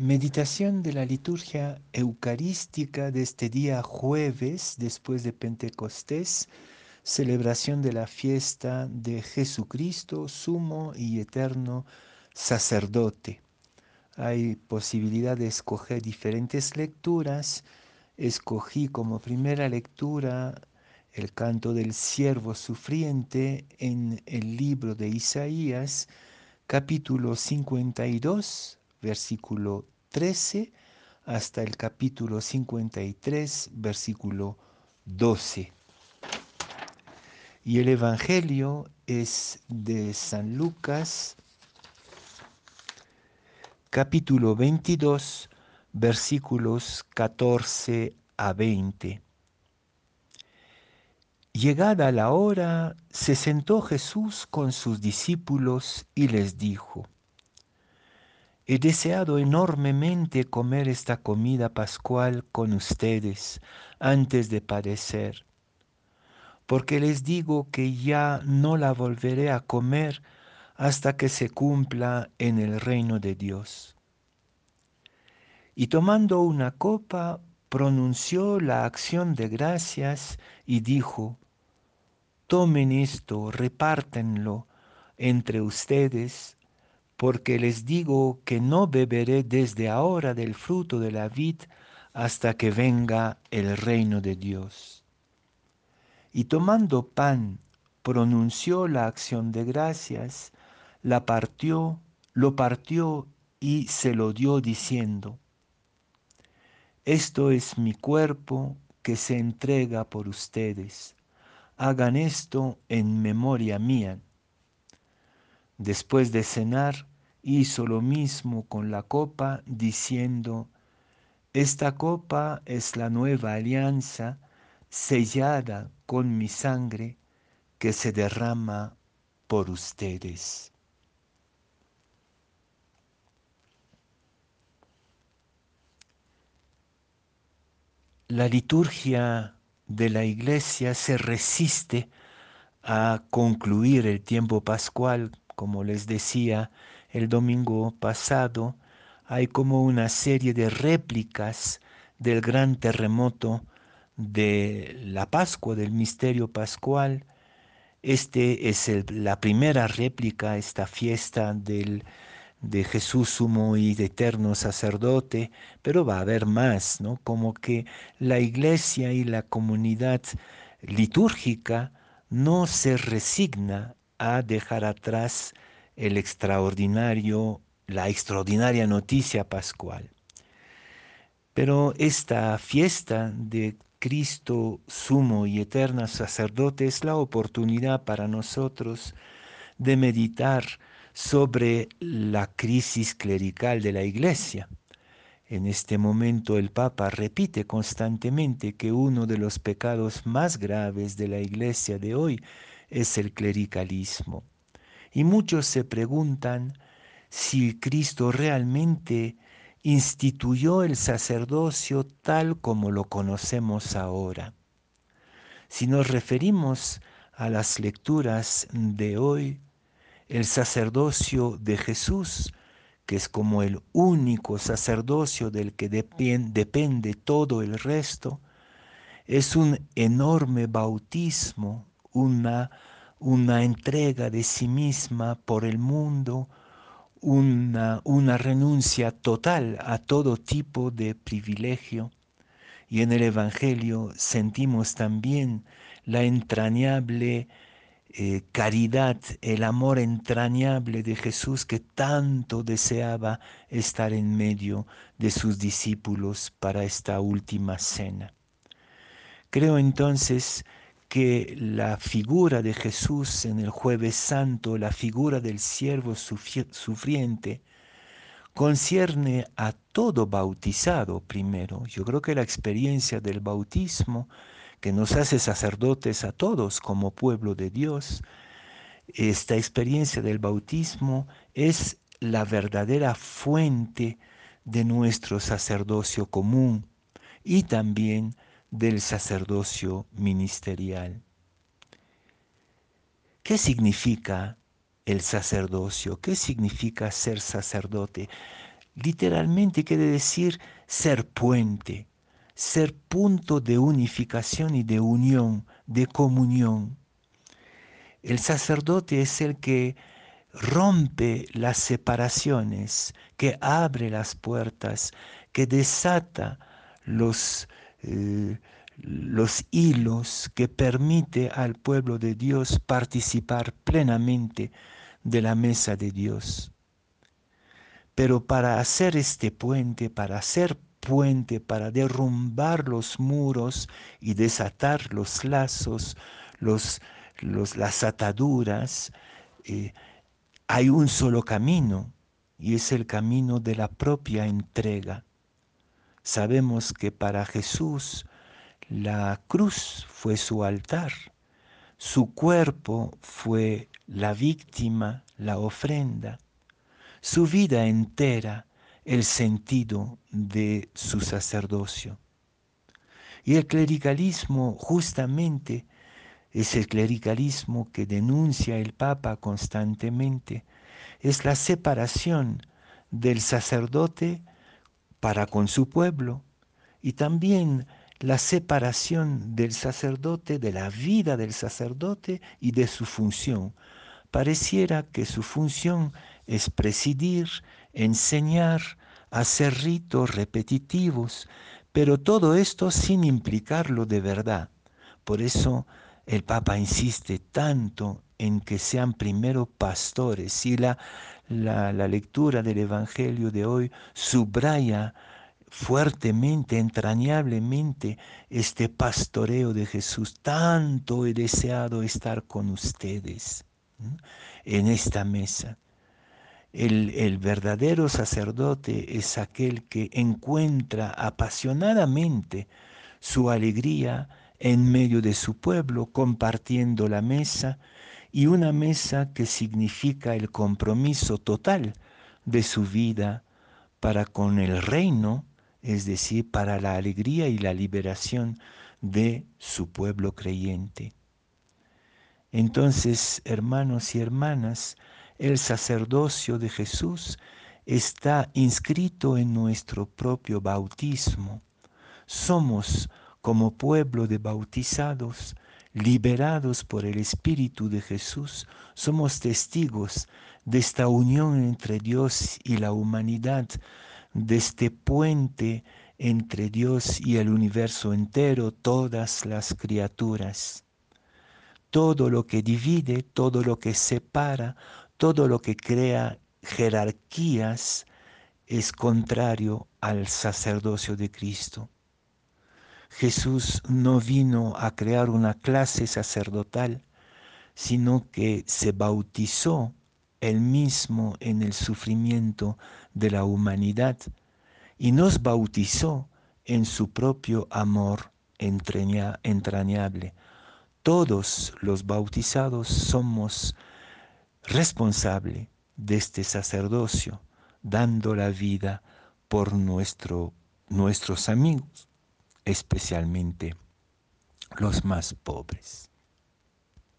Meditación de la liturgia eucarística de este día jueves después de Pentecostés, celebración de la fiesta de Jesucristo, sumo y eterno sacerdote. Hay posibilidad de escoger diferentes lecturas. Escogí como primera lectura el canto del siervo sufriente en el libro de Isaías, capítulo 52 versículo 13 hasta el capítulo 53, versículo 12. Y el Evangelio es de San Lucas, capítulo 22, versículos 14 a 20. Llegada la hora, se sentó Jesús con sus discípulos y les dijo, He deseado enormemente comer esta comida pascual con ustedes antes de padecer, porque les digo que ya no la volveré a comer hasta que se cumpla en el reino de Dios. Y tomando una copa, pronunció la acción de gracias y dijo, tomen esto, repártenlo entre ustedes, porque les digo que no beberé desde ahora del fruto de la vid hasta que venga el reino de Dios. Y tomando pan, pronunció la acción de gracias, la partió, lo partió y se lo dio diciendo, Esto es mi cuerpo que se entrega por ustedes. Hagan esto en memoria mía. Después de cenar, hizo lo mismo con la copa, diciendo, Esta copa es la nueva alianza sellada con mi sangre que se derrama por ustedes. La liturgia de la iglesia se resiste a concluir el tiempo pascual, como les decía, el domingo pasado, hay como una serie de réplicas del gran terremoto de la Pascua, del misterio pascual. Este es la primera réplica, esta fiesta del, de Jesús sumo y de eterno sacerdote, pero va a haber más, ¿no? Como que la iglesia y la comunidad litúrgica no se resigna a dejar atrás el extraordinario, la extraordinaria noticia pascual. Pero esta fiesta de Cristo sumo y eterno sacerdote es la oportunidad para nosotros de meditar sobre la crisis clerical de la Iglesia. En este momento el Papa repite constantemente que uno de los pecados más graves de la Iglesia de hoy es el clericalismo. Y muchos se preguntan si Cristo realmente instituyó el sacerdocio tal como lo conocemos ahora. Si nos referimos a las lecturas de hoy, el sacerdocio de Jesús, que es como el único sacerdocio del que depende todo el resto, es un enorme bautismo, una una entrega de sí misma por el mundo, una, una renuncia total a todo tipo de privilegio. Y en el Evangelio sentimos también la entrañable eh, caridad, el amor entrañable de Jesús que tanto deseaba estar en medio de sus discípulos para esta última cena. Creo entonces que la figura de Jesús en el jueves santo, la figura del siervo sufriente, concierne a todo bautizado primero. Yo creo que la experiencia del bautismo, que nos hace sacerdotes a todos como pueblo de Dios, esta experiencia del bautismo es la verdadera fuente de nuestro sacerdocio común y también del sacerdocio ministerial. ¿Qué significa el sacerdocio? ¿Qué significa ser sacerdote? literalmente quiere decir ser puente, ser punto de unificación y de unión, de comunión. El sacerdote es el que rompe las separaciones, que abre las puertas, que desata los, eh, los hilos, que permite al pueblo de Dios participar plenamente de la mesa de Dios. Pero para hacer este puente, para hacer puente, para derrumbar los muros y desatar los lazos, los, las ataduras, eh, hay un solo camino y es el camino de la propia entrega. Sabemos que para Jesús la cruz fue su altar, su cuerpo fue la víctima, la ofrenda, su vida entera el sentido de su sacerdocio. Y el clericalismo justamente es el clericalismo que denuncia el Papa constantemente, es la separación del sacerdote para con su pueblo y también la separación del sacerdote, de la vida del sacerdote y de su función. Pareciera que su función es presidir, enseñar, hacer ritos repetitivos, pero todo esto sin implicarlo de verdad. Por eso el Papa insiste tanto en que sean primero pastores y la, la, lectura del Evangelio de hoy subraya fuertemente, entrañablemente este pastoreo de Jesús. Tanto he deseado estar con ustedes en esta mesa. El, el, verdadero sacerdote es aquel que encuentra apasionadamente su alegría en medio de su pueblo, compartiendo la mesa, y una mesa que significa el compromiso total de su vida para con el reino, es decir, para la alegría y la liberación de su pueblo creyente. Entonces, hermanos y hermanas, el sacerdocio de Jesús está inscrito en nuestro propio bautismo. Somos como pueblo de bautizados, liberados por el Espíritu de Jesús, somos testigos de esta unión entre Dios y la humanidad, de este puente entre Dios y el universo entero, todas las criaturas. Todo lo que divide, todo lo que separa, todo lo que crea jerarquías es contrario al sacerdocio de Cristo. Jesús no vino a crear una clase sacerdotal, sino que se bautizó él mismo en el sufrimiento de la humanidad y nos bautizó en su propio amor entrañable. Todos los bautizados somos responsables de este sacerdocio, dando la vida por nuestro, nuestros amigos especialmente los más pobres.